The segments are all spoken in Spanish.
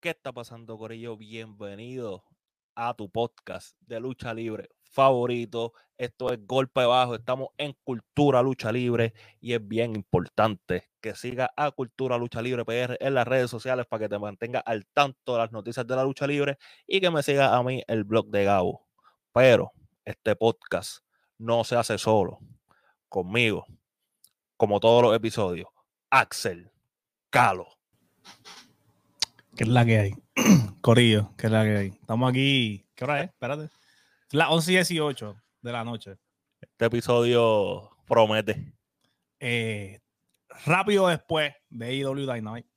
¿Qué está pasando, Corillo? Bienvenido a tu podcast de lucha libre favorito. Esto es Golpe Bajo. Estamos en Cultura Lucha Libre y es bien importante que siga a Cultura Lucha Libre PR en las redes sociales para que te mantenga al tanto de las noticias de la lucha libre y que me siga a mí el blog de Gabo. Pero este podcast no se hace solo. Conmigo, como todos los episodios, Axel Calo. ¿Qué es la que hay? Corillo, ¿qué es la que hay? Estamos aquí. ¿Qué hora es? Espérate. Las 11 y 18 de la noche. Este episodio promete. Eh, rápido después de AEW Dynamite.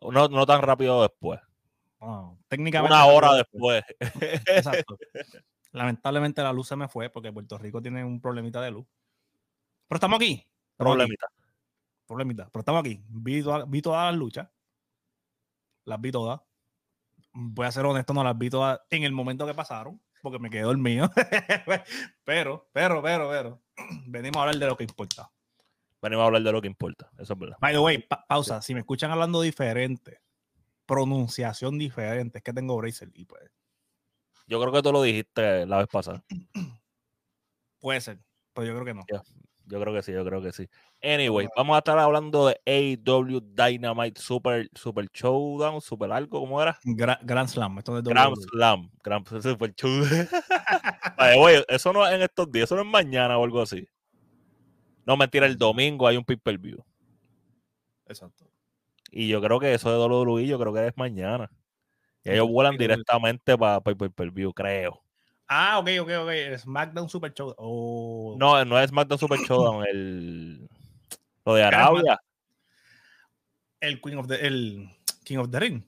No, no tan rápido después. Técnicamente. Una hora después. Exacto. Lamentablemente la luz se me fue porque Puerto Rico tiene un problemita de luz. Pero estamos aquí. Aquí. Problemita. Problemita. Pero estamos aquí. Vi, toda- vi todas las luchas. Las vi todas. Voy a ser honesto, no las vi todas en el momento que pasaron, porque me quedé dormido. pero, pero, pero, pero, venimos a hablar de lo que importa. Venimos a hablar de lo que importa. Eso es verdad. By the way, pa- pausa. Si me escuchan hablando diferente, pronunciación diferente, es que tengo bracer y pues Yo creo que tú lo dijiste la vez pasada. puede ser, pero yo creo que no. Yo creo que sí, yo creo que sí. Anyway, vamos a estar hablando de AEW Dynamite Super, Super Showdown, Super algo, ¿cómo era? Gra- Grand Slam. Esto es Grand WWE. Slam. Grand Super Showdown. The way, eso no es en estos días, eso no es mañana o algo así. No, mentira, el domingo hay un pay-per-view. Exacto. Y yo creo que eso de WWE, yo creo que es mañana. Y ellos vuelan directamente para pay-per-view, creo. Ah, ok, ok, ok. el SmackDown Super Show. Oh. No, no es SmackDown Super Showdown, el... Lo de Arabia. El Queen of the, el King of the Ring.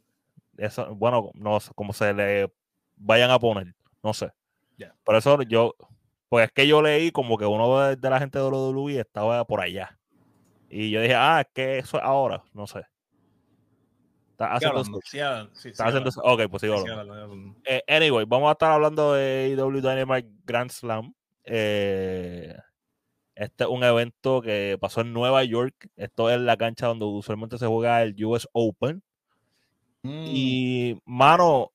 Eso, bueno, no sé cómo se le vayan a poner, no sé. Ya. Por eso yo, pues es que yo leí como que uno de, de la gente de WWE estaba por allá. Y yo dije, ah, es que eso es ahora, no sé. Está haciendo, sí, está haciendo ok, pues sigo. Eh, anyway, vamos a estar hablando de AEW Dynamite Grand Slam. Eh, este es un evento que pasó en Nueva York. Esto es la cancha donde usualmente se juega el US Open. Mm, Y, mano,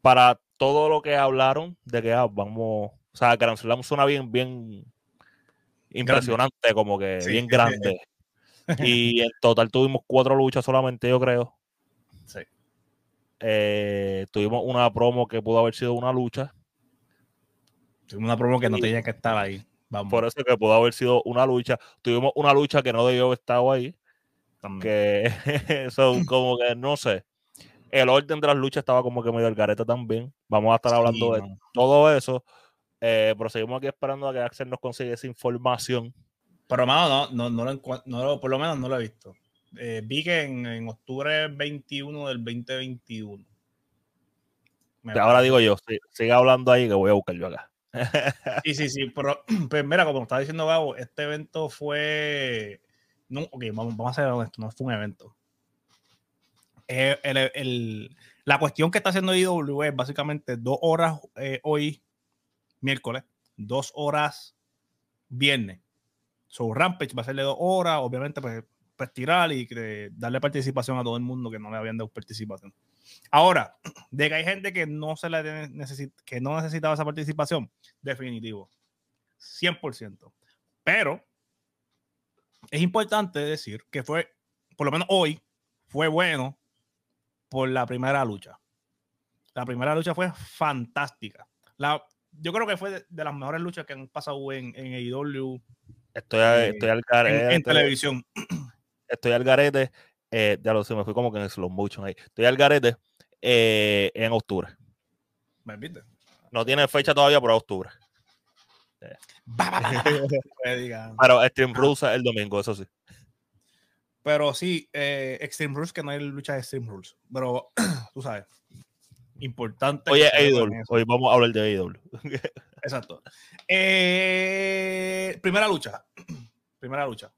para todo lo que hablaron, de que ah, vamos, o sea, Grand Slam suena bien, bien impresionante, como que Sí. bien grande. Y en total tuvimos cuatro luchas solamente, yo creo. Sí. Eh, tuvimos una promo que pudo haber sido una lucha. Tuvimos una promo que no tenía que estar ahí. Vamos. Por eso que pudo haber sido una lucha. Tuvimos una lucha que no debió haber estado ahí. también. Que son como que no sé. El orden de las luchas estaba como que medio al garete también. Vamos a estar hablando Sí, de todo eso. Eh, pero seguimos aquí esperando a que Axel nos consiga esa información. Pero, mano, no, no, no, lo no por lo menos no lo he visto. Eh, vi que en, en octubre 21 del 2021. Me Ahora digo yo, sigue hablando ahí que voy a buscar yo acá. Sí, sí, sí, pero pues mira, como estaba diciendo Gabo, este evento fue. No, ok, vamos, vamos a ser honestos, no fue un evento. Eh, el- el- la cuestión que está haciendo IW es básicamente dos horas eh, hoy, miércoles, dos horas viernes. So Rampage va a ser de dos horas, obviamente, pues, pues tirar y que- darle participación a todo el mundo que no le habían dado participación. Ahora, de que hay gente que no se necesi- que no necesitaba esa participación, definitivo. 100%. Pero es importante decir que fue, por lo menos hoy, fue bueno por la primera lucha. La primera lucha fue fantástica. La, yo creo que fue de, de las mejores luchas que han pasado en, en AEW Estoy, Eh, estoy al en, garete. en televisión. Estoy al garete. eh, ya lo sé, me fui como que en slow motion ahí. Estoy al garete eh, en octubre. ¿Me viste? No tiene fecha todavía, pero octubre. Diga. Pero Stream Rules es el domingo, eso sí. Pero sí, eh, Extreme Rules, que no hay lucha de Extreme Rules. Pero tú sabes, importante. Oye, AEW. Hoy vamos a hablar de AEW. Exacto. Eh, primera lucha. Primera lucha.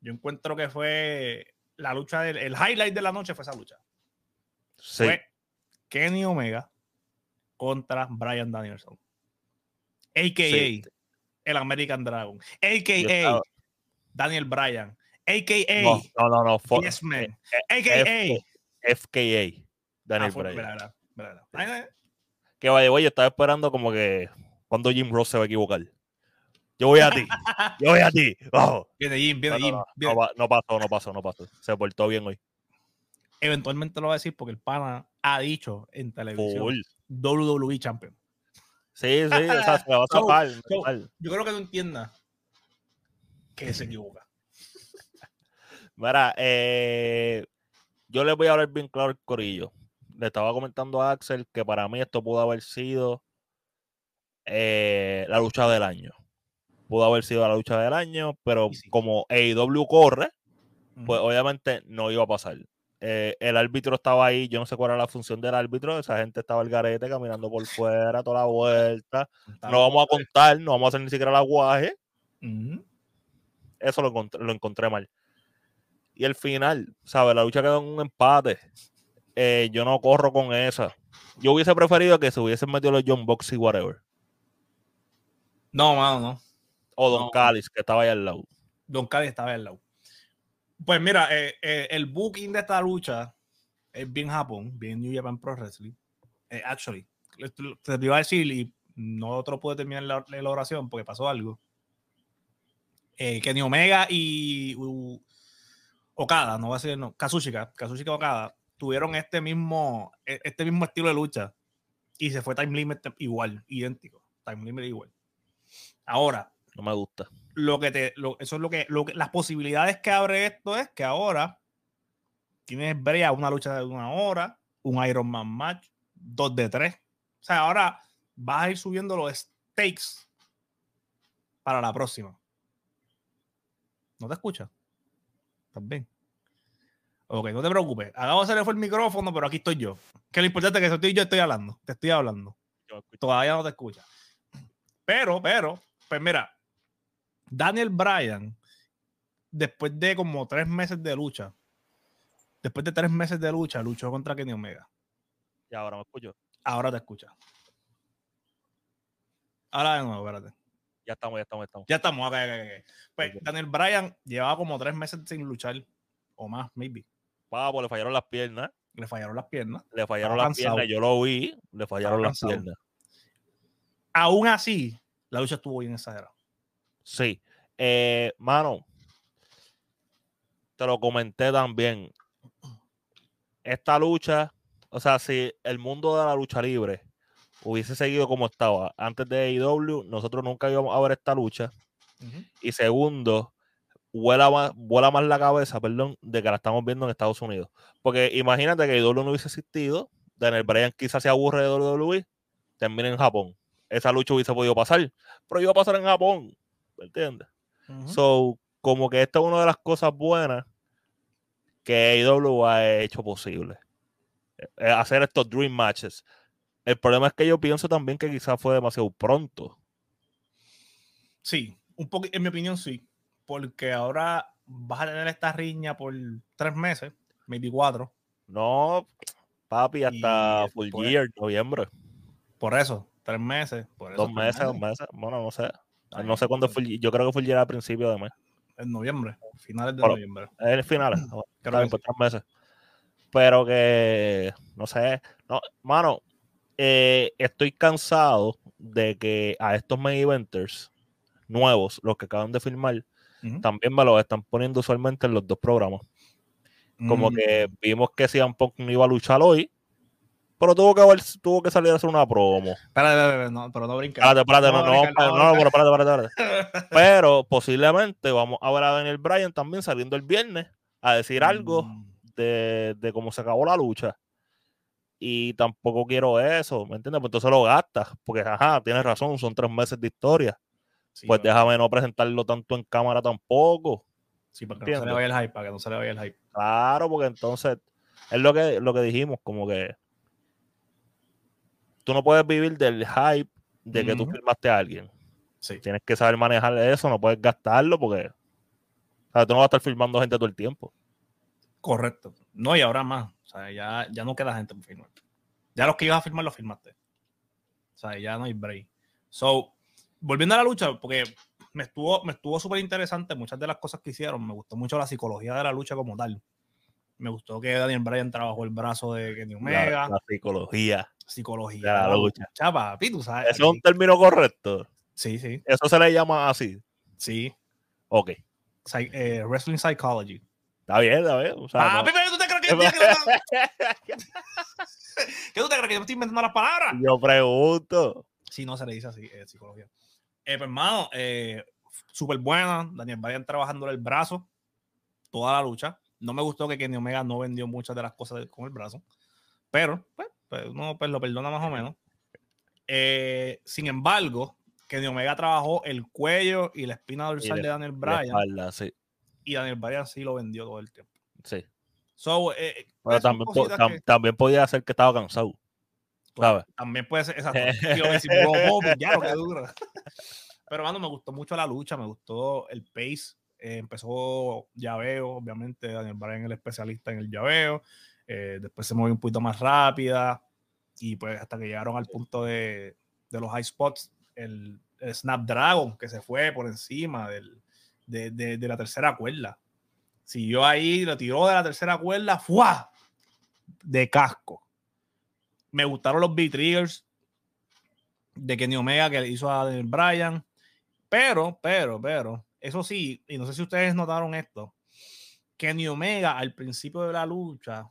Yo encuentro que fue la lucha del el highlight de la noche fue esa lucha. Sí. Fue Kenny Omega contra Brian Danielson. AKA Sí. el American Dragon. AKA Daniel Bryan, a.k.a. No, no, no. no Yes Man, a.k.a. FKA. Daniel Ah, Bryan. Que vaya, güey, yo estaba esperando como que cuando Jim Ross se va a equivocar. Yo voy a ti. Yo voy a ti. Vamos. Viene Jim, No, viene Jim. no, pasó, no pasó, no pasó. Se portó bien hoy. Eventualmente lo va a decir porque el pana ha dicho en televisión Full. WWE Champion. Sí, sí, o sea, se la va a So- so-. Yo creo que no entienda que se equivoca. Mira, eh, yo les voy a hablar bien claro el corillo. Le estaba comentando a Axel que para mí esto pudo haber sido eh, la lucha del año. Pudo haber sido la lucha del año, pero sí. como AEW corre, pues obviamente no iba a pasar. Eh, el árbitro estaba ahí, yo no sé cuál era la función del árbitro, esa gente estaba al garete caminando por fuera toda la vuelta. No vamos a contar, no vamos a hacer ni siquiera el aguaje. Eso lo encontré, lo encontré mal. Y el final, ¿sabes? La lucha quedó en un empate. Eh, yo no corro con esa. Yo hubiese preferido que se hubiesen metido los John Box y whatever. No, mano, no. O Don No. Que estaba ahí al lado. Don Cali estaba al lado. Pues mira, eh, eh, el booking de esta lucha es bien Japón, bien New Japan Pro Wrestling. Eh, actually, te lo iba a decir y no lo pude terminar la, la oración porque pasó algo. Eh, Kenny Omega y uh, Okada, no va a ser no, Kazuchika, Kazuchika Okada, tuvieron este mismo, e- este mismo estilo de lucha y se fue Time Limit igual, idéntico. Time Limit igual. Ahora, No me gusta. lo que te, lo- eso es lo que, lo que- las posibilidades que abre esto es que ahora tienes brea una lucha de una hora, un Iron Man match, dos de tres. O sea, ahora vas a ir subiendo los stakes para la próxima. ¿No te escuchas? ¿Estás bien? Ok, no te preocupes. A Gabo se le fue el micrófono, pero aquí estoy yo. Que lo importante es que estoy yo estoy hablando. Te estoy hablando todavía no te escucha. Pero, pero, pues mira, Daniel Bryan, después de como tres meses de lucha, después de tres meses de lucha, luchó contra Kenny Omega. Y ahora me escucho. Ahora te escucha. Ahora de nuevo, espérate. Ya estamos, ya estamos, ya estamos. Ya estamos. ok, ok, ok. Pues. Daniel Bryan llevaba como tres meses sin luchar, o más, maybe. Papo, le fallaron las piernas. Le fallaron las piernas. Le fallaron Estaba las cansado. piernas. Yo lo vi. Le fallaron las cansado. piernas. Aún así, la lucha estuvo bien exagerada. Sí. Eh, mano, te lo comenté también. Esta lucha, o sea, si el mundo de la lucha libre hubiese seguido como estaba antes de AEW, nosotros nunca íbamos a ver esta lucha. Y segundo, vuela más, vuela más la cabeza, perdón, de que la estamos viendo en Estados Unidos. Porque imagínate que AEW no hubiese existido, Daniel Bryan quizás se aburre de WWE, termina en Japón. Esa lucha hubiese podido pasar, pero iba a pasar en Japón, ¿me entiendes? So, como que esta es una de las cosas buenas que AEW ha hecho posible. Eh, eh, hacer estos Dream Matches. El problema es que yo pienso también que quizás fue demasiado pronto. Sí, un poco, en mi opinión sí, porque ahora vas a tener esta riña por tres meses, maybe cuatro, No, papi, hasta Y full year, noviembre. por eso, tres meses, por eso Dos meses, dos meses. Bueno, no sé. Ay, No sé cuándo fue. Yo creo que full year al principio de mes. En noviembre, finales de Bueno, noviembre. Es el final. Creo Está que bien, sí. por tres meses. Pero que, no sé. No, mano, eh, estoy cansado de que a estos main eventers nuevos, los que acaban de filmar, Ujú. también me los están poniendo usualmente en los dos programas. Como Mm, que vimos que CM Punk no iba a luchar hoy, pero tuvo que, haber- tuvo que salir a hacer una promo. Espérate, no, pero no brinca. Espérate, espérate, no, no, brincar, no, no, pero espérate, espérate, espérate. Pero posiblemente vamos a ver a Daniel Bryan también saliendo el viernes a decir algo Mm, de, de cómo se acabó la lucha. Y tampoco quiero eso, ¿me entiendes? Pues entonces lo gastas, porque ajá, tienes razón, son tres meses de historia. sí, pues déjame no presentarlo tanto en cámara tampoco. Sí, para que no se le vaya el hype, para que no se le vaya el hype. Claro, porque entonces es lo que, lo que dijimos, como que tú no puedes vivir del hype de que tú firmaste a alguien. Sí, Tienes que saber manejar eso, no puedes gastarlo porque o sea, tú no vas a estar filmando gente todo el tiempo. correcto. No, y ahora más. O sea, ya, ya no queda gente por firmar. Ya los que ibas a firmar los firmaste. O sea, ya no hay break. So, volviendo a la lucha, porque me estuvo, me estuvo súper interesante muchas de las cosas que hicieron. Me gustó mucho la psicología de la lucha como tal. Me gustó que Daniel Bryan trabajó el brazo de Kenny Omega. La, la psicología. Psicología. de la lucha. Chapa, tú sabes. ¿Eso es un término correcto? Sí, sí, ¿Eso se le llama así? sí. Ok. Psy- eh, wrestling Psychology. Está bien, está bien. O sea, Ah, no- Pipe, ¿tú te crees que, que, ¿Qué tú te crees que yo me estoy inventando las palabras? yo pregunto. Sí, no se le dice así, eh, psicología. Eh, pues, hermano, eh, súper buena. Daniel Bryan trabajando el brazo toda la lucha. No me gustó que Kenny Omega no vendió muchas de las cosas con el brazo. Pero, pues, pues, uno pues, lo perdona más o menos. Eh, sin embargo, Kenny Omega trabajó el cuello y la espina dorsal la- de Daniel Bryan. espalda, sí. Y Daniel Bryan sí lo vendió todo el tiempo. sí. So, eh, Pero pues, son también, po- tam- que- también podía ser que estaba cansado. Claro, ¿sabes? También puede ser, exacto. Duro. Pero, mano, me gustó mucho la lucha, me gustó el pace. eh, empezó llaveo, obviamente, Daniel Bryan el especialista en el llaveo. Eh, después se movió un poquito más rápida. Y pues hasta que llegaron al punto de, de los high spots, el, Snapdragon que se fue por encima del, de, de- la tercera cuerda. Siguió ahí, lo tiró de la tercera cuerda, ¡fua! De casco me gustaron los B-Triggers de Kenny Omega que hizo a Daniel Bryan. Pero, pero, pero, eso sí, y no sé si ustedes notaron esto, Kenny Omega al principio de la lucha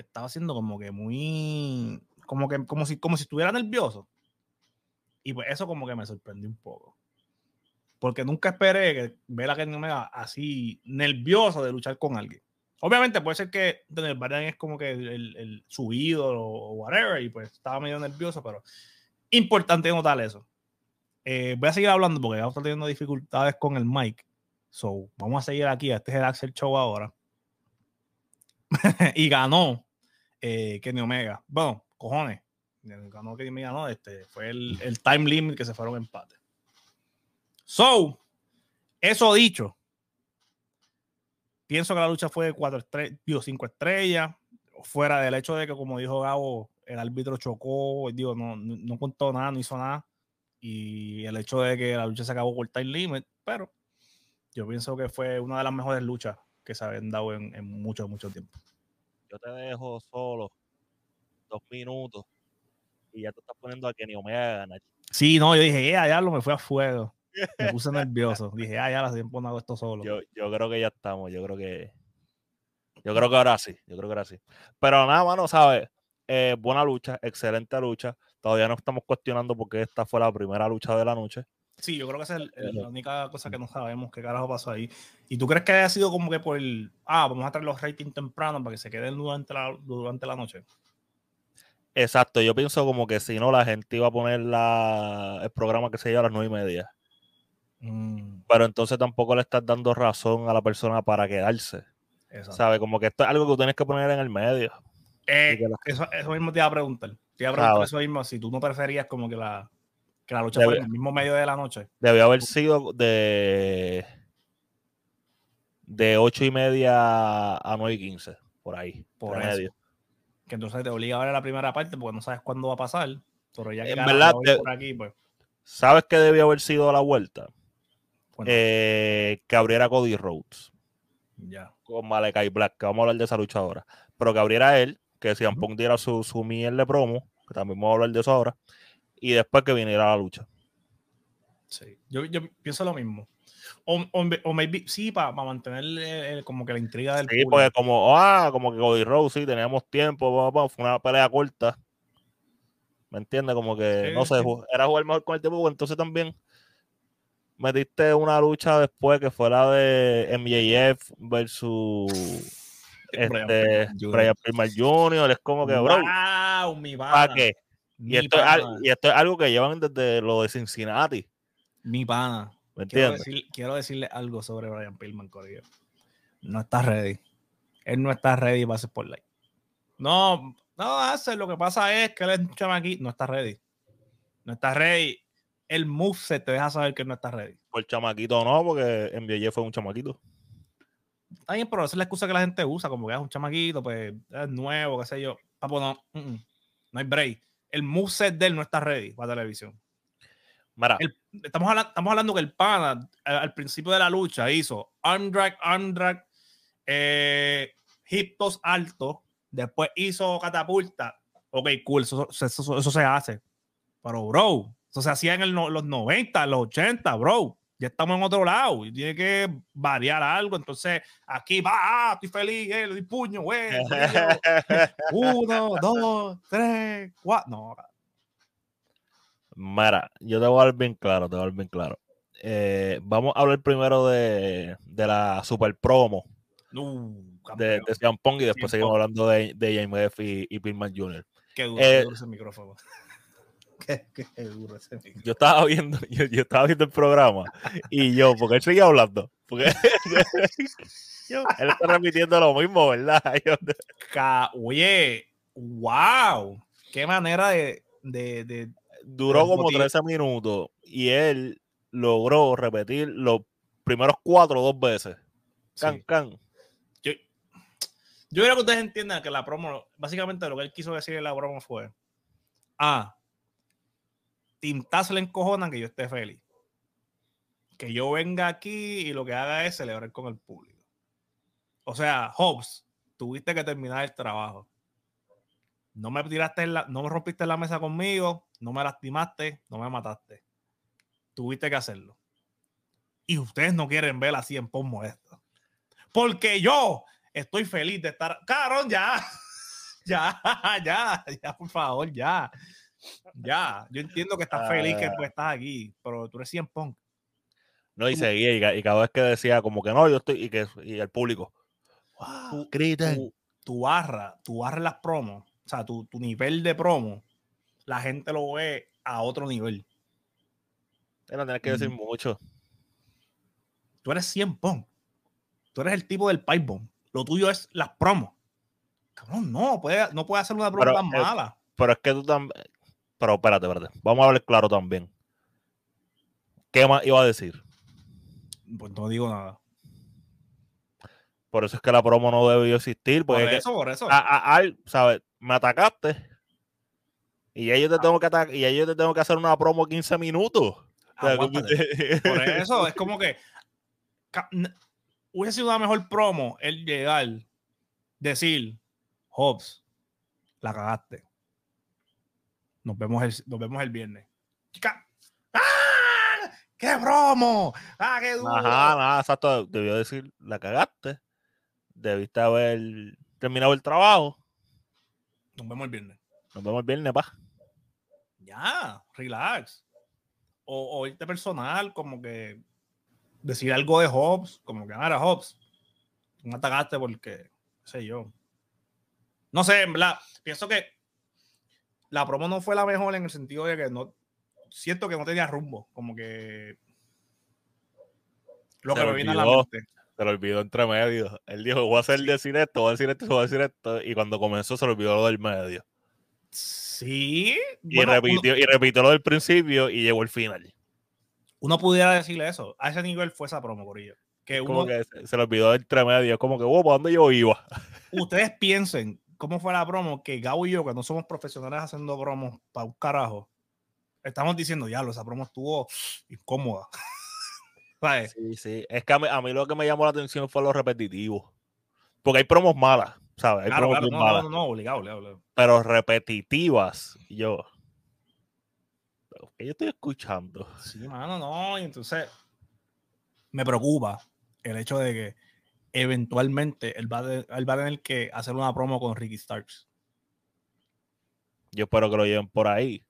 estaba haciendo como que muy, como que, como si, como si estuviera nervioso. Y pues eso como que me sorprendió un poco. Porque nunca esperé que ver a Kenny Omega así nervioso de luchar con alguien. Obviamente puede ser que Daniel Bryan es como que el, el- el- su ídolo o whatever y pues estaba medio nervioso, pero importante notar eso. Eh, voy a seguir hablando porque estoy teniendo dificultades con el mic. So, vamos a seguir aquí. Este es el Axel Show ahora. y ganó eh, Kenny Omega. Bueno, cojones. Ganó Kenny Omega, no. Este fue el, el time limit que se fueron empate. So, eso dicho, pienso que la lucha fue de cuatro estrellas, digo, cinco estrellas, fuera del hecho de que, como dijo Gabo, el árbitro chocó, digo, no, no, contó nada, no hizo nada, y el hecho de que la lucha se acabó por time limit, pero yo pienso que fue una de las mejores luchas que se habían dado en, en mucho, mucho tiempo. Yo te dejo solo dos minutos y ya te estás poniendo a Kenny Omega a ganar. Sí, no, yo dije, ya, ya lo me fue a fuego. Me puse nervioso. Dije, ah, ya la tiempo no hago esto solo. Yo, yo creo que ya estamos. Yo creo que. Yo creo que ahora sí. Yo creo que ahora sí. Pero nada, mano, ¿sabes? Eh, buena lucha, excelente lucha. Todavía no estamos cuestionando porque esta fue la primera lucha de la noche. Sí, yo creo que esa es el- la única cosa que no sabemos qué carajo pasó ahí. ¿Y tú crees que haya sido como que por el, ah, vamos a traer los ratings temprano para que se queden durante la, durante la noche? Exacto, yo pienso como que si no, la gente iba a poner la, el programa que se lleva a las nueve y media. Mm, Pero entonces tampoco le estás dando razón a la persona para quedarse. exacto. ¿Sabes? Como que esto es algo que tú tienes que poner en el medio. Eh, la- eso, eso mismo te iba a preguntar. Te iba a preguntar Claro. eso mismo, si tú no preferías como que la, que la lucha Debe- fuera en el mismo medio de la noche. Debió haber sido de de ocho y media a nueve y quince, por ahí. Por medio. Que entonces te obliga a ver la primera parte porque no sabes cuándo va a pasar. Pero ya que En verdad, de- por aquí, pues. ¿Sabes qué debió haber sido la vuelta? Eh, que abriera Cody Rhodes ya. con Malakai Black, que vamos a hablar de esa lucha ahora. Pero que abriera él, que si. Punk diera su, su miel de promo, que también vamos a hablar de eso ahora, y después que viniera la lucha. Sí, yo, yo pienso lo mismo. O, o, o maybe, sí, para mantener eh, como que la intriga del Sí, público. porque como, ah, como que Cody Rhodes, sí, teníamos tiempo, pa, pa, fue una pelea corta. ¿Me entiendes? Como que, Sí, no sé, sí. era jugar mejor con el tiempo, entonces también metiste una lucha después que fue la de MJF versus este. Brian Pillman Jr. Es como que, bro, ¡Wow! Pana. ¿para qué? Y esto, es, al- pana. y esto es algo que llevan desde lo de Cincinnati, Mi pana. ¿me Quiero, decir- quiero decirle algo sobre Brian Pillman, Corillo. No está ready. Él no está ready para hacer Spotlight. No, no hace. Lo que pasa es que él es un chamaquito. No está ready. No está ready. El moveset te deja saber que él no está ready. Por chamaquito no, porque MJF fue un chamaquito. Está bien, pero esa es la excusa que la gente usa, como que es un chamaquito, pues es nuevo, qué sé yo. Papo, no, mm, mm, no hay break. El moveset de él no está ready para televisión. El- estamos, habla- estamos hablando que el pana al, al principio de la lucha hizo arm drag, arm drag, eh, hip toss alto, después hizo catapulta. Ok, cool, eso, eso- eso- eso se hace. Pero, bro, eso se hacía en el los 90, los 80, bro. Ya estamos en otro lado y tiene que variar algo. Entonces, aquí va, ah, estoy feliz, eh, le doy puño, güey. Uno, dos, tres, cuatro. No, Mira, yo te voy a dar bien claro, te voy a dar bien claro. Eh, vamos a hablar primero de, de la super promo de, de y después seguimos hablando de, de James F y, y Pillman Jr. Qué duro, Eh, ese micrófono. qué, qué duro ese micrófono. Yo estaba viendo, yo, yo estaba viendo el programa y yo, porque él seguía hablando. Porque yo- él está repitiendo lo mismo, ¿verdad? Yo- Ca- Oye, wow. Qué manera de. de, de- duró como motivos. 13 minutos y él logró repetir los primeros cuatro dos veces. Can, sí. can. Yo, yo creo que ustedes entiendan que la promo, básicamente lo que él quiso decir en la promo fue: Ah, Tim Taz le encojonan que yo esté feliz. Que yo venga aquí y lo que haga es celebrar con el público. O sea, Hobbs, tuviste que terminar el trabajo. No me tiraste, en la, no me rompiste la mesa conmigo, no me lastimaste, no me mataste. Tuviste que hacerlo. Y ustedes no quieren ver así en pos molesto. Porque yo estoy feliz de estar. Cabrón, ya. Ya, ya, ya, por favor, ya. Ya. Yo entiendo que estás feliz que Ah. pues, estás aquí, pero tú eres 100 punk. No, y seguía, y, ca- y cada vez que decía como que no, yo estoy, y que y el público. Griten. tu, tu barra, tu barra las promos, o sea, tu, tu nivel de promo, la gente lo ve a otro nivel. No tenía que decir Mm. mucho. Tú eres 100 punk. Tú eres el tipo del pipe bomb. Lo tuyo es las promos. Cabrón, no, puede, no puede hacer una promo Pero, tan mala. Pero es que tú también. Pero espérate, espérate. Vamos a hablar claro también. ¿Qué más iba a decir? Pues no digo nada. Por eso es que la promo no debió existir. Por Porque eso, por eso. a- a-. Me atacaste. Y ya yo te tengo que atacar, y ya yo te tengo que hacer una promo 15 minutos. Aguántate. Por eso es como que hubiese sido una mejor promo el llegar, decir, Hobbs, la cagaste. Nos vemos el, nos vemos el viernes. Chica, ¡Ah! ¡Qué promo! ¡Ah, qué duro! Ajá, nada, exacto. Debió decir, la cagaste. Debiste haber terminado el trabajo. Nos vemos el viernes. Nos vemos el viernes, pa. Ya, relax. O, o irte personal, como que decir algo de Hobbs, como que, ahora Hobbs, me atacaste porque, qué sé yo. No sé, en verdad, pienso que la promo no fue la mejor en el sentido de que no, siento que no tenía rumbo, como que lo Se que me viene a la mente. Se lo olvidó entre medio. Él dijo, voy a hacer decir esto, voy a decir esto, voy a decir esto. Y cuando comenzó se le olvidó lo del medio. Sí, Y, bueno, uno- repitió, y repitió lo del principio y llegó el final. uno, pudiera decirle eso. A ese nivel fue esa promo, Corillo. Que Como que se, se le olvidó entre medio. Como que, wow, ¿para dónde yo iba? ustedes piensen cómo fue la promo que Gabo y yo, que no somos profesionales haciendo promos para un carajo, estamos diciendo, ya, esa promo estuvo incómoda. ¿Sabes? Sí, sí. Es que a mí, a mí lo que me llamó la atención fue lo repetitivo. Porque hay promos malas, ¿sabes? Hay Claro, promos claro, no, malas. no, no, obligado, obligado. Pero repetitivas. Yo. ¿pero ¿Qué yo estoy escuchando? Sí, mano, no, y entonces me preocupa el hecho de que eventualmente él va, de- él va a tener que hacer una promo con Ricky Starks. Yo espero que lo lleven por ahí.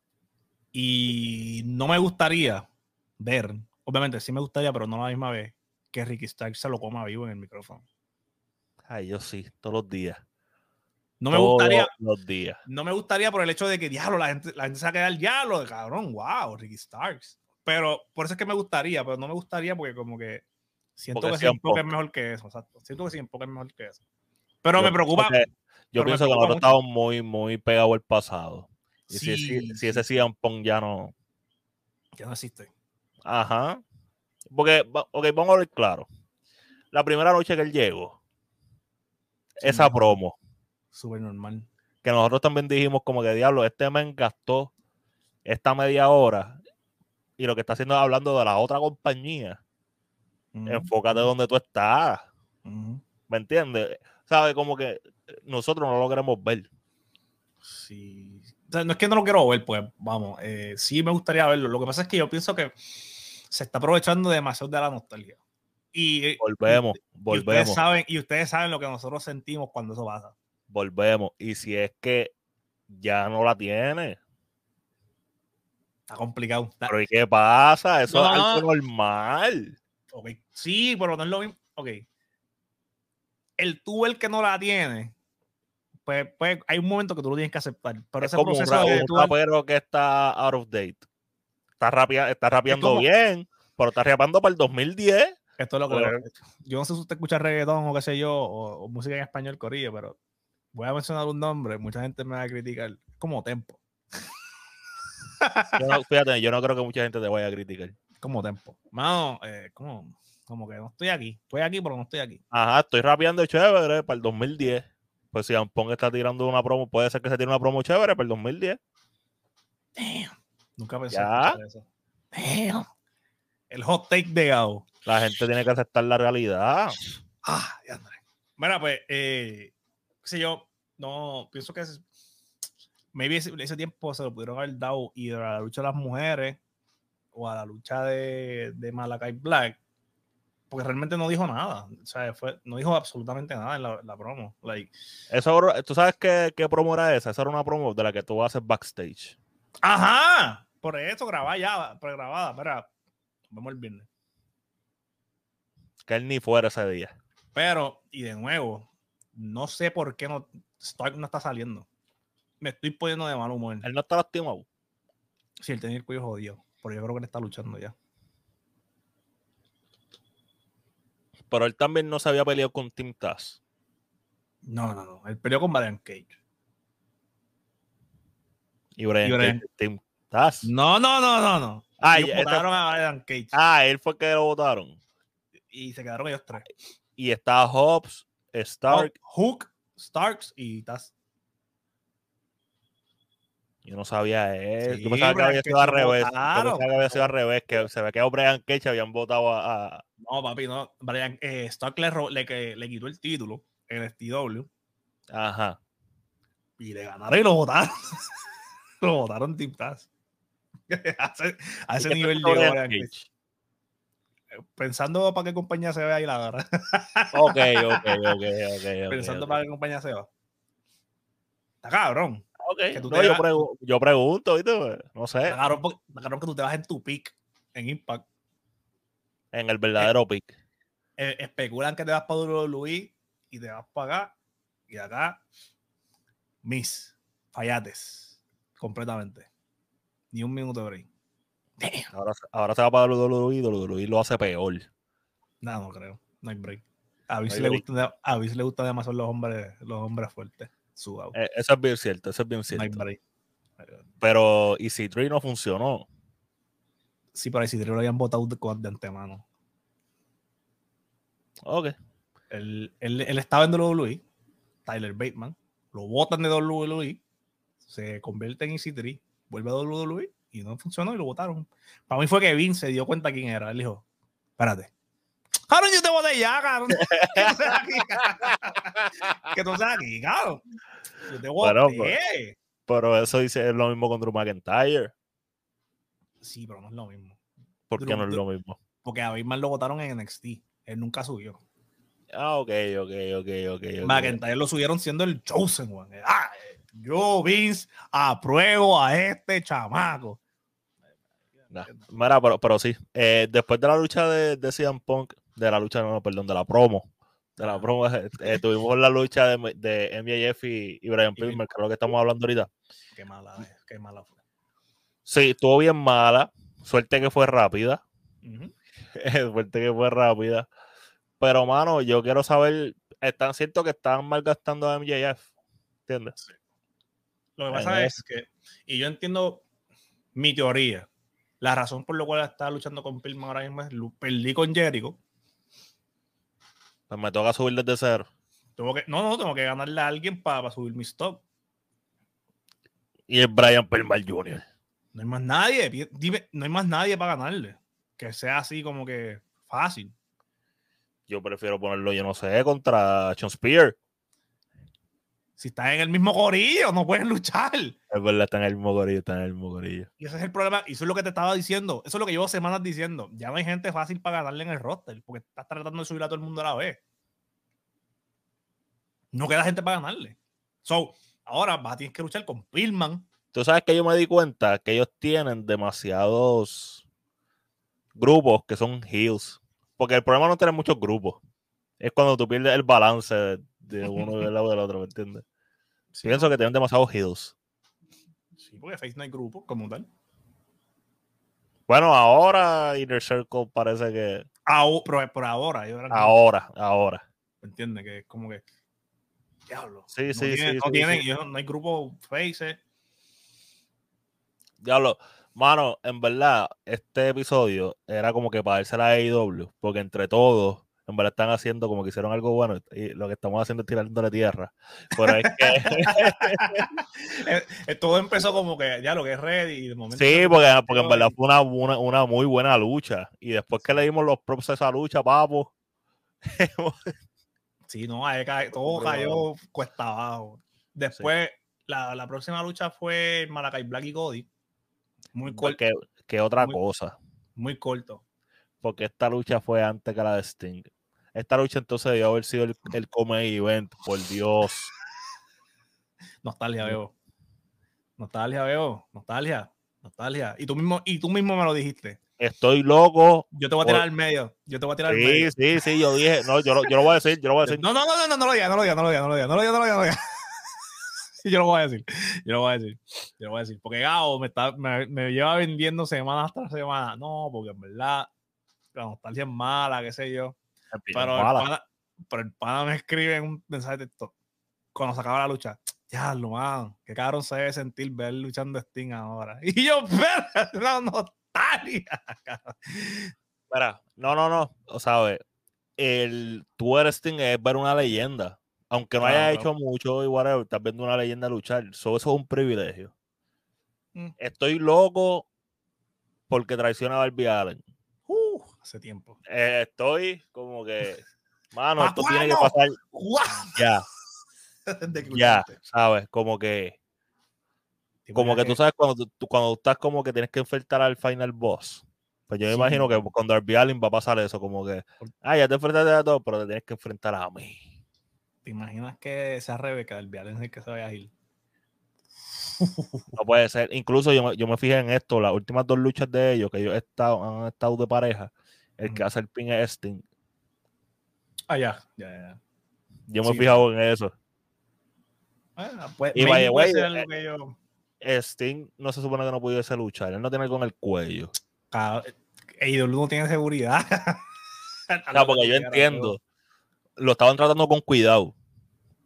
Y no me gustaría ver, obviamente sí me gustaría, pero no la misma vez, que Ricky Starks se lo coma vivo en el micrófono. Ay, yo sí, todos los días. No me Todos gustaría, los días. no me gustaría por el hecho de que diablo, la gente, la gente se va a quedar diablo, de cabrón, wow, Ricky Starks. Pero por eso es que me gustaría, pero no me gustaría porque como que siento Porque que CM siempre es Punk. mejor que eso, exacto. Siento que siempre es mejor que eso. Pero me preocupa. Yo pienso que nosotros estamos muy, muy pegados al pasado. Y si, Sí, si, ese. CM Punk ya no. Ya no existe. Ajá. Porque, ok, vamos a ver claro. La primera noche que él llegó, Sí, esa no, promo, Súper normal. que nosotros también dijimos como que diablo, este men gastó esta media hora y lo que está haciendo es hablando de la otra compañía. Enfócate donde tú estás. ¿Me entiendes? ¿Sabes? Como que nosotros no lo queremos ver. Sí. O sea, no es que no lo quiero ver, pues vamos, eh, sí me gustaría verlo. Lo que pasa es que yo pienso que se está aprovechando demasiado de la nostalgia. Y, Volvemos, y ustedes volvemos, saben, y ustedes saben lo que nosotros sentimos cuando eso pasa. volvemos. Y si es que ya no la tiene, Está complicado. Está- pero ¿y qué pasa? Eso No, es no. algo normal. Ok, Sí, pero no es lo mismo. Ok. El tú, el que no la tiene, pues, pues hay un momento que tú lo tienes que aceptar. Pero Es ese como un, proceso de un dar- rapero que está out of date. Está, rapia- está rapeando como- bien, pero está rapeando para el 2010. Esto es lo que. Yo no sé si usted escucha reggaetón o qué sé yo, o, o música en español, Corillo, pero voy a mencionar un nombre. Mucha gente me va a criticar. Como Tempo. Yo no- fíjate, yo no creo que mucha gente te vaya a criticar. Como Tempo. Mano, eh, como, como que no estoy aquí. Estoy aquí, pero no estoy aquí. Ajá, estoy rapeando chévere para el 2010. Pues si Ampong está tirando una promo, puede ser que se tire una promo chévere para el 2010. Damn. Nunca pensé Ya. escuchar eso. Damn. El hot take de Gao. La gente tiene que aceptar la realidad. Ah, ya André. Mira, pues, eh, sé yo, no, pienso que es, maybe ese, ese tiempo se lo pudieron haber dado y a la lucha de las mujeres o a la lucha de, de Malakai Black, porque realmente no dijo nada, o sea, fue, no dijo absolutamente nada en la, la promo. Like, Eso, ¿Tú sabes qué, qué promo era esa? Esa era una promo de la que tú haces backstage. ¡Ajá! Por eso grabada ya, pregrabada, espera, nos vemos el viernes. Que él ni fuera ese día. Pero, y de nuevo, no sé por qué no, Stark no está saliendo. Me estoy poniendo de mal humor. Él no está lastimado. Si él tenía el cuello jodido, pero yo creo que él está luchando ya. Pero él también no se había peleado con Team Taz. No, no, no. Él peleó con Brian Cage. Y Brian, Y Brian- Cage, Team Taz. No, no, no, no, no. Ah, Ellos este- votaron a Brian Cage ah, él fue el que lo votaron. y se quedaron ellos tres. Y está Hobbs, Stark. Hook, Starks y Taz. Yo no sabía eso. Sí, Yo pensaba que había sido al revés. Yo votaron. pensaba que había sido al revés. Que se había quedado Brian Cage habían votado a. a- No, papi, no. Brian, eh, Stark le, quitó el título en el STW Ajá. y le ganaron y lo votaron. lo votaron Taz. a ese, a ese ¿Y qué nivel llegó Brian Cage. Pensando para qué compañía se ve ahí la garra. Ok, ok, ok, ok. Pensando para qué compañía se va. Está cabrón. Que tú no, te yo, pregu- yo pregunto, ¿viste? No sé. Cabrón que tú te vas en tu pick en Impact. En el verdadero pick. Eh, especulan que te vas para WWE y te vas para acá. Y acá, Miss, fallates. Completamente. Ni un minuto de break. Damn. Ahora, se- ahora se va para WWE y WWE lo hace peor. No, no creo. No hay break. A Vince, hay le, gusta, a Vince le gusta demasiado los hombres, los hombres fuertes. Eh, eso es bien cierto, eso es bien cierto. Pero EC3 no funcionó. Sí, pero ahí si lo habían votado de, de antemano. Ok. Él, él, él estaba en WWE, Tyler Bateman, lo votan de WWE, se convierte en EC3, vuelve a WWE y no funcionó y lo votaron. Para mí fue que Vince se dio cuenta quién era. Él dijo, espérate. Cabrón, yo te voté ya, cabrón. Que tú seas aquí, que tú seas aquí, cabrón. Yo te voté. Bueno, pues. Pero eso dice es lo mismo con Drew McIntyre. Sí, pero no es lo mismo. ¿Por qué no es lo mismo? Porque a Bateman lo votaron en NXT. Él nunca subió. Ah, ok, ok, ok, ok. McIntyre lo subieron siendo el Chosen One. Ah, yo, Vince, apruebo a este chamaco. Nah. Mira, pero, pero sí. eh, después de la lucha de, de CM Punk, de la lucha, no, perdón, de la promo. De la promo, eh, eh, tuvimos la lucha de, de MJF y, y Brian Pillman, que es lo que estamos hablando ahorita. Qué mala, es, qué mala fue. Sí, estuvo bien mala. Suerte que fue rápida. Suerte que fue rápida. Pero, mano, yo quiero saber. Están cierto que están malgastando a MJF. ¿Entiendes? Lo que pasa es que, y yo entiendo mi teoría, la razón por la cual está luchando con Pillman ahora mismo es, perdí con Jericho, Pues me toca subir desde cero. tengo que, no, no, tengo que ganarle a alguien para subir mi stop. Y es Brian Pillman Jr. No hay más nadie. Dime, no hay más nadie para ganarle. Que sea así como que fácil. Yo prefiero ponerlo, yo no sé, contra Sean Spear. Si están en el mismo corillo, no pueden luchar. Es verdad, está en el mismo gorillo, está en el mismo gorillo. Y ese es el problema. Y eso es lo que te estaba diciendo. Eso es lo que llevo semanas diciendo. Ya no hay gente fácil para ganarle en el roster. Porque estás tratando de subir a todo el mundo a la vez. No queda gente para ganarle. So, ahora vas a tener que luchar con Pillman. Tú sabes que yo me di cuenta que ellos tienen demasiados grupos que son heels. Porque el problema no es tener muchos grupos. Es cuando tú pierdes el balance de, de uno del lado del otro, ¿me entiendes? Pienso que tienen demasiados heels. Sí, porque Face no hay grupo como tal. Bueno, ahora Inner Circle parece que. Aho- pero por ahora, yo ahora Ahora, ahora. ¿Entiendes? Que es como que. Diablo. Sí, no sí, tienen, sí, no, sí, tienen- sí. no hay grupo Face. Diablo, mano, en verdad, este episodio era como que para darse la AEW, porque entre todos, en verdad están haciendo como que hicieron algo bueno y lo que estamos haciendo es tirándole tierra. Pero es que, Eh, eh, todo empezó como que ya lo que es ready y de momento. sí, porque, en verdad fue una, una, una muy buena lucha. Y después que le dimos los props a esa lucha, papo, Sí, no, ahí todo cayó cuesta abajo. Después, la, la próxima lucha fue Malakai Black y Cody. Muy corto. que, que otra Muy- cosa, Muy corto. porque esta lucha fue antes que la de Sting. Esta lucha entonces debió haber sido el, el come event, por Dios. Nostalgia, veo. Nostalgia, veo. Nostalgia. Nostalgia. Y tú mismo, y tú mismo me lo dijiste. Estoy loco Yo te voy a Por- tirar al medio. Yo te voy a tirar al medio. Sí, sí, sí, yo dije, no, yo lo, yo lo voy a decir, yo lo voy a decir. No, no, no, no, no, no lo digas, no lo digas, no lo digas, no lo digas, no lo digas, no lo digas, no lo digas. Sí, yo lo voy a decir, yo lo voy a decir, yo lo voy a decir. Porque Gao me, está, me, me lleva vendiendo semana tras semana. No, porque en verdad la nostalgia es mala, qué sé yo. Pero el, pana, pero el pana me escribe en un mensaje de texto cuando se acaba la lucha. Ya, lo man, qué cabrón se debe sentir ver luchando a Sting ahora. Y yo, espera, la. Mira, no, no, no, o sabes, el tu eres Sting es ver una leyenda. Aunque no haya Claro. hecho mucho y whatever, estás viendo una leyenda luchar. So, eso es un privilegio. Mm. Estoy loco porque traiciona a Darby Allen. Hace tiempo. Eh, estoy como que, mano, ¿Pa' esto tiene que pasar ya, ya. ¿sabes? Como que, ¿Te como que tú sabes cuando tú, cuando estás como que tienes que enfrentar al final boss. Pues yo me Sí. imagino que con Darby Allin va a pasar eso, como que, ah, ya te enfrentaste a todo, pero te tienes que enfrentar a mí. ¿Te imaginas que sea Rebeca del Vial en el que se vaya a ir? No puede ser. Incluso yo me, yo me fijé en esto, las últimas dos luchas de ellos, que ellos estado, han estado de pareja, el que hace el pin es Sting. Ah, ya, ya, ya. Yo me he Sí. fijado en eso. Ah, pues, Y way, ser eh, yo- Sting no se supone que no pudiese luchar, él no tiene con el cuello. AEW no tiene seguridad. No, porque yo entiendo. Lo estaban tratando con cuidado.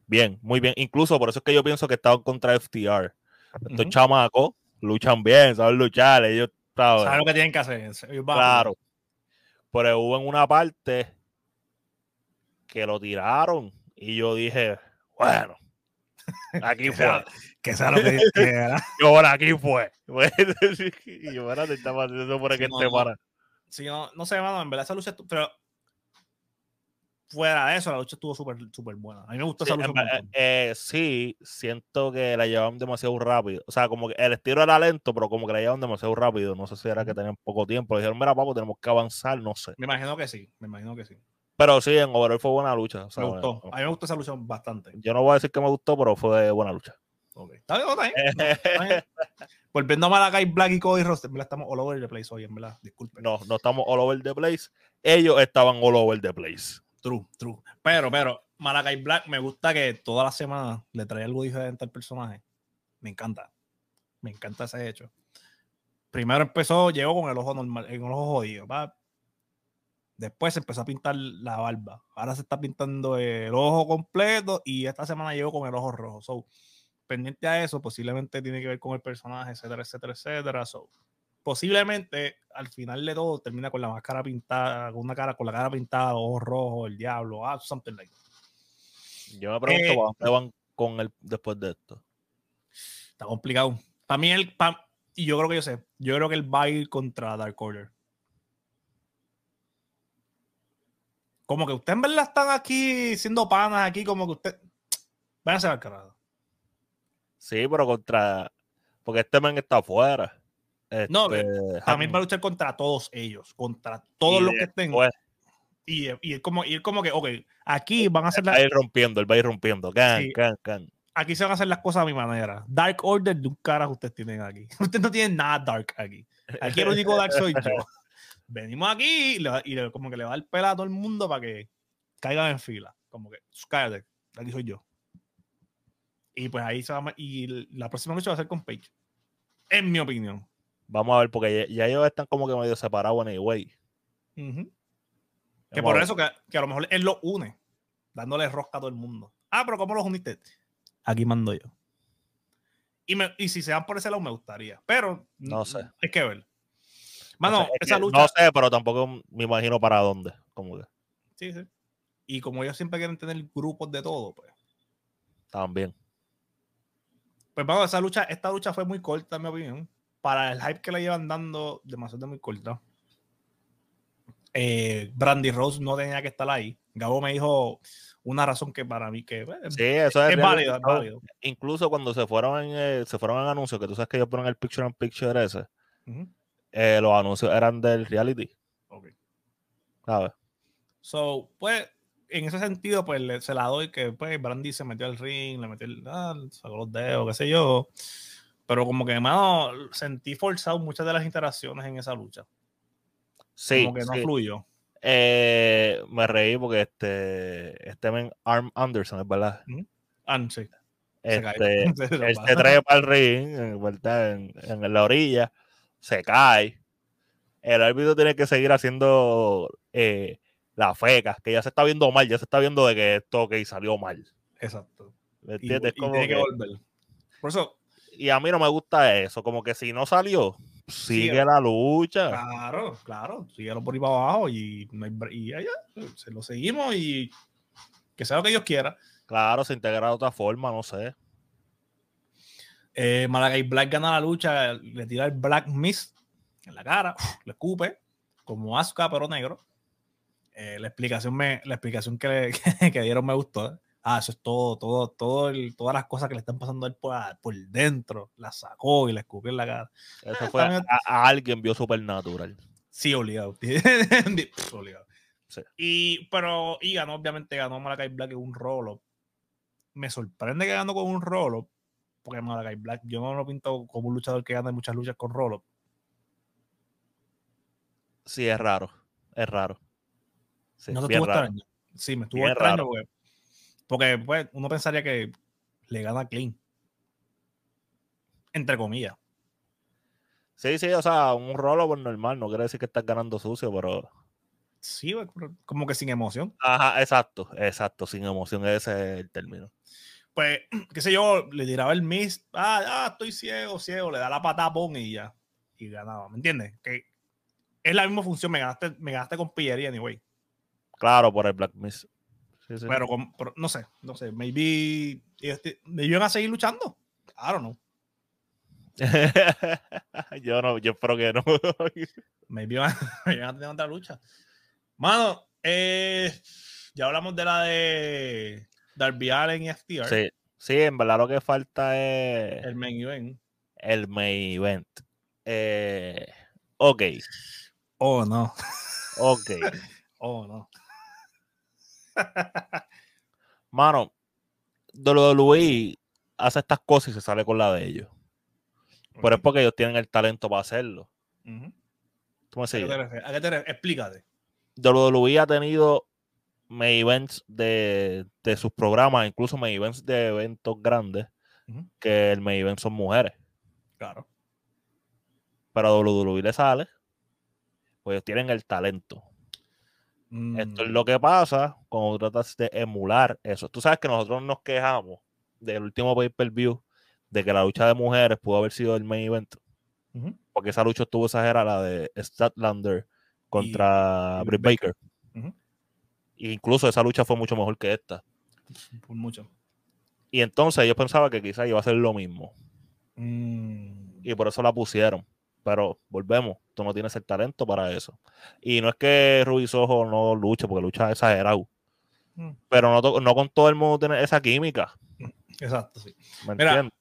Bien, muy bien. Incluso por eso es que yo pienso que estaban contra FTR. Estos chamacos luchan bien, saben luchar, ellos saben. Saben lo que tienen que hacer. ellos Claro. Pero hubo en una parte que lo tiraron y yo dije, bueno, aquí fue. Que sea lo que. Yo, bueno, aquí fue. y yo, bueno, te estaba haciendo por Sí, que no, no. para. Sí, no, no sé, mano, en verdad esa estu- pero fuera de eso, la lucha estuvo súper, súper buena. A mí me gustó Sí, esa lucha. montón. eh, sí, siento que la llevaban demasiado rápido. O sea, como que el estilo era lento, pero como que la llevaban demasiado rápido. No sé si era que tenían poco tiempo. Le dijeron, mira, papo, tenemos que avanzar, no sé. Me imagino que sí, me imagino que sí. Pero sí, en overall fue buena lucha. o sea, Me gustó. bueno, A mí me gustó esa lucha bastante. yo no voy a decir que me gustó, pero fue buena lucha. Ok. Está bien, está bien. Volviendo a Malakai Black y Cody Roster, verdad estamos all over the place hoy, en verdad. Disculpen. no, no estamos all over the place. Ellos estaban all over the place. True, true. Pero, pero, Malakai Black me gusta que todas las semanas le trae algo diferente al personaje. Me encanta. Me encanta ese hecho. Primero empezó, llegó con el ojo normal, con el ojo jodido. pa. Después se empezó a pintar la barba. Ahora se está pintando el ojo completo y esta semana llegó con el ojo rojo. So, pendiente a eso, posiblemente tiene que ver con el personaje, etcétera, etcétera, etcétera. So, posiblemente al final de todo termina con la máscara pintada, con una cara, con la cara pintada, ojos rojos, el diablo, ah, something like that. Yo me pregunto Eh, ¿para dónde van con él después de esto? Está complicado. Para mí, el, pa- Y yo creo que yo sé. Yo creo que él va a ir contra Dark Order. Como que ustedes en verdad están aquí siendo panas aquí, como que usted. Van a ser al carajo. Sí, pero contra. Porque este men está afuera. No, Este, También va a luchar contra todos ellos, contra todos y los que estén. después Y, y, es como, y es como que, ok, aquí van a hacer Va la- a ir rompiendo, él va a ir rompiendo. Can, Sí. can, can. aquí se van a hacer las cosas a mi manera. Dark Order de un carajo ustedes tienen aquí. Ustedes no tienen nada dark aquí. Aquí el único dark soy yo. Venimos aquí y, le, y como que le va el pela a todo el mundo para que caigan en fila. Como que, cállate, aquí soy yo. Y pues ahí se va Y la próxima lucha va a ser con Page. En mi opinión. Vamos a ver, porque ya, ya ellos están como que medio separados anyway. Ujú. Que Vamos por eso que, que a lo mejor él lo une, dándole rosca a todo el mundo. Ah, pero ¿cómo los uniste? Aquí mando yo. Y, me- y si se van por ese lado, me gustaría. Pero No sé. Hay que ver. No Mano, sé, es esa que lucha. No sé, pero tampoco me imagino para dónde. Como que Sí, sí. Y como ellos siempre quieren tener grupos de todo, pues. también. Pues vamos, esa lucha, esta lucha fue muy corta, en mi opinión. Para el hype que le llevan dando, demasiado muy corta. Eh, Brandy Rose no tenía que estar ahí. Gabo me dijo una razón que para mí que pues, Sí, eso es, válido, es válido. Incluso cuando se fueron en, eh, se fueron en anuncios, que tú sabes que ellos ponen el picture in picture ese, eh, los anuncios eran del reality, Ok. ¿sabes? So, pues, en ese sentido, pues le- se la doy que pues Brandy se metió al ring, le metió el, ah, sacó los dedos, qué sé yo. Pero como que, mano, sentí forzado muchas de las interacciones en esa lucha. Sí, como que no sí. fluyó. Eh, me reí porque este, este men Arm Anderson, es verdad. Ah, sí. Se. Este, Se lo él se trepa al ring, en. En, la orilla, se cae. El árbitro tiene que seguir haciendo eh, la feca, que ya se está viendo mal, ya se está viendo de que esto que salió mal. Exacto. ¿Me Y, entiendes? y Como tiene que que- volver. Por eso, y a mí no me gusta eso, como que si no salió, sigue Sigue. la lucha. claro, claro, síguelo por ahí para abajo y, y allá, se lo seguimos y que sea lo que Dios quiera. Claro, se integra de otra forma, no sé. Eh, Malakai Black gana la lucha, le tira el Black Mist en la cara, le escupe, como Asuka, pero negro. Eh, la explicación me, la explicación que, le- que, que dieron me gustó. Ah, eso es todo, todo, todo el- todas las cosas que le están pasando a él por, por dentro. La sacó y la escupió en la cara. Eso Ah, fue a, alguien vio Supernatural. Sí, obligado. Obligado. Sí. Y, pero, y ganó, obviamente, ganó Malakai Black en un rolo. Me sorprende que ganó con un rolo, porque Malakai Black, yo no lo pinto como un luchador que gana en muchas luchas con rolo. Sí, es raro, es raro. Sí, no te estuvo raro. extraño. Sí, me estuvo Bien extraño porque, porque pues, uno pensaría que le gana clean. Entre comillas. Sí, sí, o sea, un rolo por normal, no quiere decir que estás ganando sucio, pero. Sí, como que sin emoción. Ajá, exacto, exacto, sin emoción, ese es el término. Pues, qué sé yo, le tiraba el miss. Ah, ah, estoy ciego, ciego. Le da la patada, pon y ya. Y ganaba. ¿Me entiendes? Que es la misma función. Me ganaste, me ganaste con pillería, anyway. Claro, por el Black Miss. Sí, sí. Pero, con- pero no sé, no sé. Maybe ellos te- me iban a seguir luchando. Claro, no. yo no, yo espero que no. Maybe me iban a tener otra lucha. Mano, eh, ya hablamos de la de Darby Allen y FTR. sí, sí, en verdad lo que falta es El main event. el main event. Eh, ok, Oh, no. ok. Oh, no. Mano, WWE hace estas cosas y se sale con la de ellos. Pero es porque ellos tienen el talento para hacerlo. Ujú. ¿Tú me. Explícate. WWE ha tenido main events de, de sus programas, incluso main events de eventos grandes, que el main event son mujeres. Claro. Pero a WWE le sale, pues ellos tienen el talento. Esto es Mm, lo que pasa cuando tratas de emular eso. Tú sabes que nosotros nos quejamos del último pay-per-view de que la lucha de mujeres pudo haber sido el main event, porque esa lucha estuvo exagerada, la de Statlander contra y Britt Baker. Baker. E incluso esa lucha fue mucho mejor que esta. Por mucho. Y entonces yo pensaba que quizás iba a ser lo mismo. Mm, y por eso la pusieron. Pero volvemos, tú no tienes el talento para eso. Y no es que Ruiz Ojo no luche, porque lucha exagerado. Mm. Pero no, no con todo el mundo tiene esa química. Exacto, sí. ¿Me Mira, entiendes?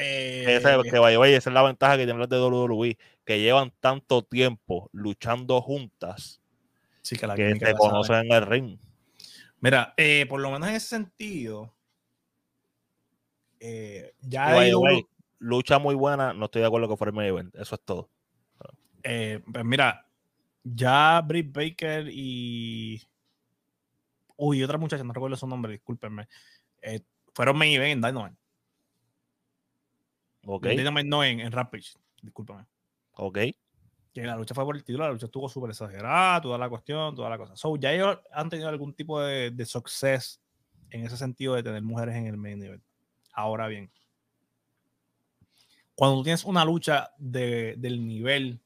Eh, Esa, que vaya, vaya, esa es la ventaja que tienen los de WWE, que llevan tanto tiempo luchando juntas sí, que la que se conocen en el ring. Mira, eh, por lo menos en ese sentido, eh, ya way, lucha muy buena, no estoy de acuerdo que fuera el main event. Eso es todo. eh, pues mira, ya Britt Baker y. Uy, otra muchacha, no recuerdo su nombre, discúlpenme. eh, fueron main event en Dynamite. Ok, En Dynamite no en, en Rampage, discúlpame. ok. Que la lucha fue por el título, la lucha estuvo súper exagerada, toda la cuestión, toda la cosa. So, ya ellos han tenido algún tipo de, de success en ese sentido de tener mujeres en el main event. Ahora bien, cuando tienes una lucha de, del nivel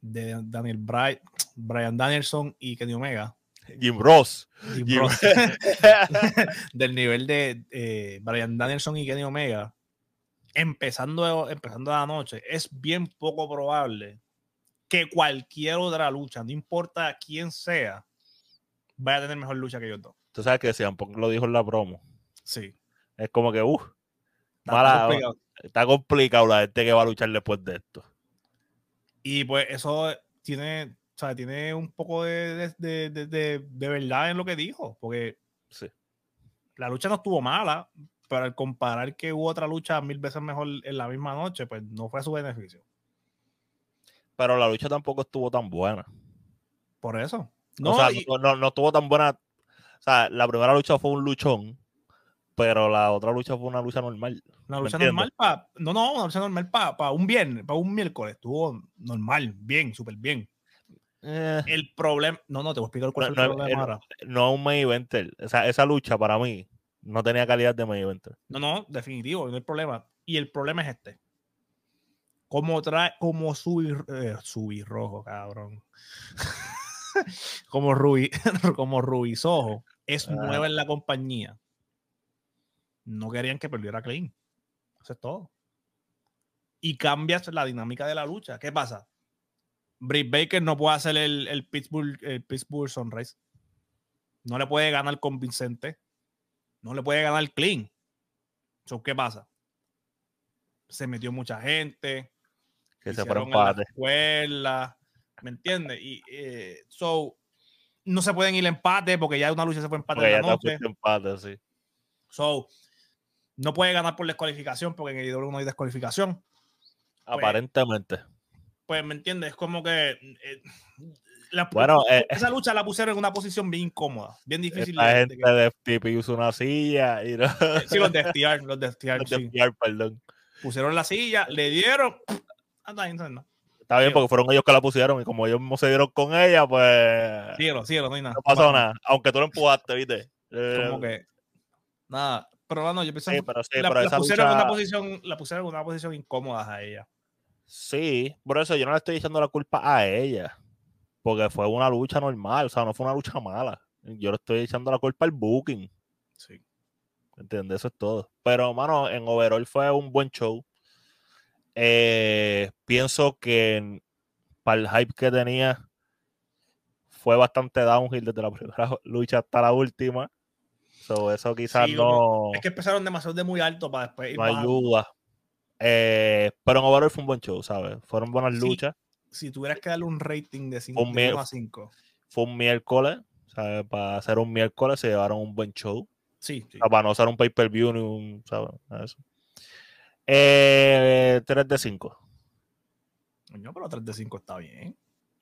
de Daniel Bryan, Brian Danielson y Kenny Omega, Jim Ross. Jim Jim- Ross, del nivel de eh, Brian Danielson y Kenny Omega, empezando, empezando la noche, es bien poco probable que cualquier otra lucha, no importa quién sea, vaya a tener mejor lucha que ellos dos. Tú sabes que Sean Punk lo dijo en la promo. Sí. Es como que, uff, Mala-. Está complicado la gente que va a luchar después de esto. Y pues eso tiene, o sea, tiene un poco de, de- de- de- verdad en lo que dijo, porque Sí. la lucha no estuvo mala, pero al comparar que hubo otra lucha mil veces mejor en la misma noche, pues no fue a su beneficio. Pero la lucha tampoco estuvo tan buena. Por eso. No, o sea, y- no, no- no estuvo tan buena. O sea, la primera lucha fue un luchón, pero la otra lucha fue una lucha normal. una ¿me lucha normal para. No, no, una lucha normal para un viernes, para un miércoles. Estuvo normal, bien, súper bien. Eh, El problema. No, no, te voy a explicar cuál No, es el no, problema eh, ahora. no un main eventer. O sea, esa lucha para mí no tenía calidad de main eventer. No, no, definitivo, no hay problema. Y el problema es este. Como trae, como subir, eh, subir rojo, cabrón. como Ruby, como Ruiz Ojo es Ah. nueva en la compañía. No querían que perdiera Clean. Eso es todo. Y cambias la dinámica de la lucha. ¿Qué pasa? Britt Baker no puede hacer el, el Pittsburgh, el Pittsburgh Sunrise. No le puede ganar convincente. No le puede ganar clean. So, ¿Qué pasa? Se metió mucha gente. Que se hicieron en la escuela, ¿Me entiendes? Y eh, so, no se pueden ir a empate porque ya una lucha se fue empate Porque en la noche. empate, sí. So, no puede ganar por descualificación porque en el IW no hay descualificación. Aparentemente. Pues, ¿me entiendes? Es como que eh, la- Bueno, eh, esa lucha la pusieron en una posición bien incómoda, bien difícil. De- de gente que- de FTP usó una silla y no, sí, los de FTR, los de FTR, los de sí. FTR, perdón. pusieron la silla, le dieron. Anda, no, Está bien porque fueron ellos que la pusieron y como ellos mismos se dieron con ella, pues Síguelo, síguelo, no hay nada. no pasó nada. Aunque tú lo empujaste, ¿viste? Eh, Como que. Nada. Pero bueno, yo pienso sí, pero sí, la, pero la esa pusieron en lucha- una posición, la pusieron en una posición incómoda a ella. Sí, por eso yo no le estoy echando la culpa a ella. Porque fue una lucha normal, o sea, no fue una lucha mala. Yo le estoy echando la culpa al booking. Sí. ¿Entiendes? Eso es todo. Pero, mano, en overall fue un buen show. Eh, pienso que para el hype que tenía fue bastante downhill desde la primera lucha hasta la última. So, eso quizás Sí, no, Es que empezaron demasiado de muy alto para después ir no bajando. ayuda. Eh, pero en overall fue un buen show, ¿sabes? Fueron buenas Sí. luchas. Si tuvieras que darle un rating de 5 Un mie- a 5. Fue un miércoles, ¿sabes? Para hacer un miércoles se llevaron un buen show. Sí, para no ser un pay-per-view ni un, ¿sabes? Eso. Eh, 3 de 5. Coño, pero 3 de 5 está bien.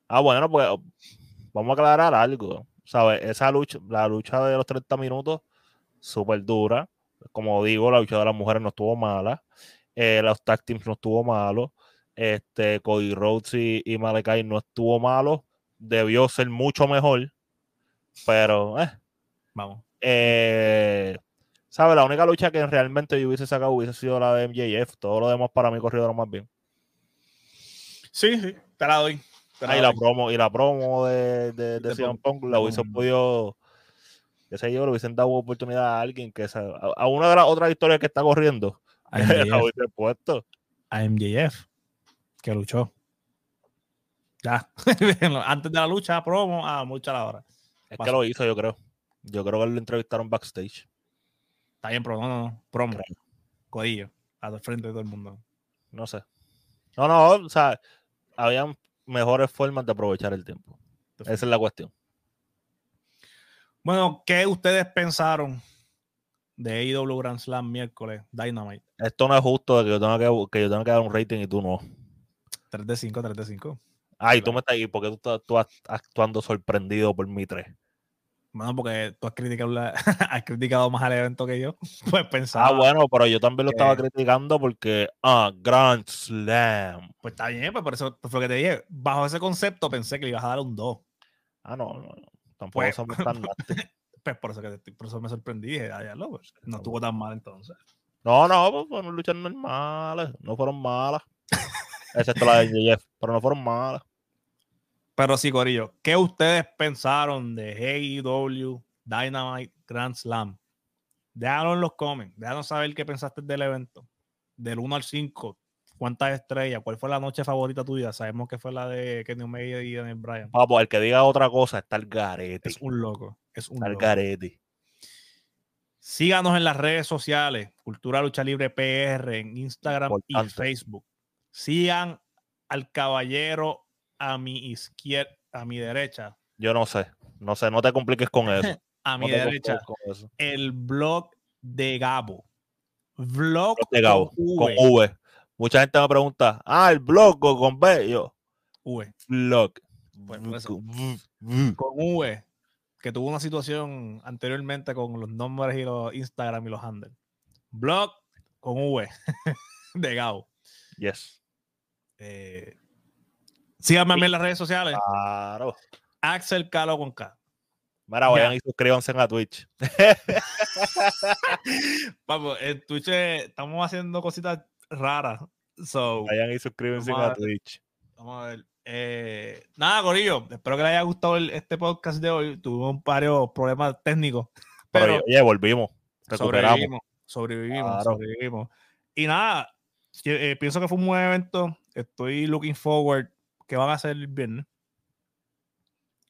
Ah, bueno, pues vamos a aclarar algo. ¿Sabes? Esa lucha, la lucha de los 30 minutos, súper dura. Como digo, la lucha de las mujeres no estuvo mala. Eh, los tag teams no estuvo malo. Este, Cody Rhodes y, y Malakai no estuvo malo. Debió ser mucho mejor. Pero, eh, Vamos. eh, ¿sabes? La única lucha que realmente yo hubiese sacado hubiese sido la de MJF. Todo lo demás para mí lo más bien. Sí, sí. Te la doy. Te la Ah, y la promo, y la promo de, de, de De Punk, la hubiese Punk. podido, qué sé yo, le hubiesen dado oportunidad a alguien que a, a una de las otras historias que está corriendo, la MJF. puesto. a MJF, que luchó. Ya, antes de la lucha, promo, a mucha la hora. Es que lo hizo, yo creo. Yo creo que lo entrevistaron backstage. Está bien, pero no, no, no. Promo. Codillo. Al frente de todo el mundo. No sé. No, no, o sea, habían mejores formas de aprovechar el tiempo. Esa es la cuestión. Bueno, ¿qué ustedes pensaron de AEW Grand Slam miércoles Dynamite? Esto no es justo de que yo tenga que, que, yo tenga que dar un rating y tú no. 3 de 5, 3 de 5. Ay, tú me estás ahí porque tú estás, tú estás actuando sorprendido por mi 3. Bueno, porque tú has criticado, la, has criticado más al evento que yo. Pues pensaba. Ah, bueno, pero yo también lo estaba criticando porque, ah, Grand Slam. Pues está bien, pues por eso fue lo que te dije. Bajo ese concepto pensé que le ibas a dar un 2. Ah, no, no, no. Tampoco pues, somos tan Pues por eso, que por eso me sorprendí. Dije, ah, ya lo, pues, no estuvo tan mal entonces. No, no, pues fueron luchas normales. No fueron malas. Excepto la de Jeff, pero no fueron malas. Pero sí, Corillo, ¿qué ustedes pensaron de AEW Dynamite Grand Slam? Déjanos en los comments, déjanos saber qué pensaste del evento. Del 1 al 5, ¿cuántas estrellas? ¿Cuál fue la noche favorita tuya? Sabemos que fue la de Kenny Omega y Daniel Bryan. Vamos, el que diga otra cosa está el garete. Es un loco, es un el garete. Síganos en las redes sociales, Cultura Lucha Libre PR, en Instagram y Facebook. Sigan al caballero a mi izquierda, a mi derecha. Yo no sé, no sé, no te compliques con eso. a mi derecha, el blog de Gabo. Vlog de Gabo, con v. Mucha gente me pregunta, ah, el blog con B. Yo, V. Blog. con V, que tuvo una situación anteriormente con los nombres y los Instagram y los handles. Blog con V de Gabo. Yes. Eh, Síganme a mí en las redes sociales. Claro. Axel Calo con K. Mira, vayan y suscríbanse a Twitch. Vamos, en Twitch estamos haciendo cositas raras. So, vayan y suscríbanse a, Twitch. Vamos a ver. Eh, nada, Corillo, espero que les haya gustado este podcast de hoy. Tuvimos varios problemas técnicos. Pero, oye, volvimos. Recuperamos. Sobrevivimos, sobrevivimos, Y nada, eh, pienso que fue un buen evento. Estoy looking forward que van a hacer el viernes.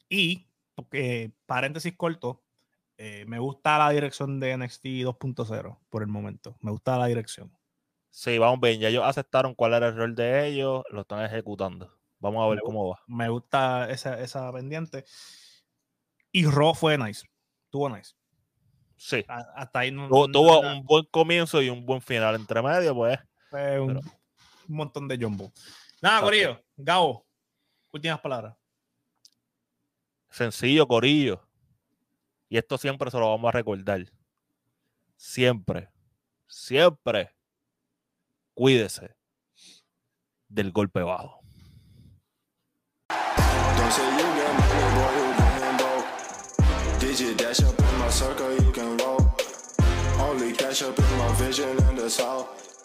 Y, porque, paréntesis corto, eh, me gusta la dirección de NXT 2.0 por el momento. Me gusta la dirección. Sí, vamos bien. Ya ellos aceptaron cuál era el rol de ellos, lo están ejecutando. Vamos a ver cómo va. Me gusta esa, esa pendiente. Y Raw fue nice. Tuvo nice. Sí. hasta ahí no. Tuvo, un buen comienzo y un buen final entre medio, pues. Fue un, montón de jumbo. Nada, Corillo. Gabo, Últimas palabras. Sencillo, Corillo. Y esto siempre se lo vamos a recordar. Siempre, siempre, cuídese del golpe bajo. Only cash up in my vision in the south.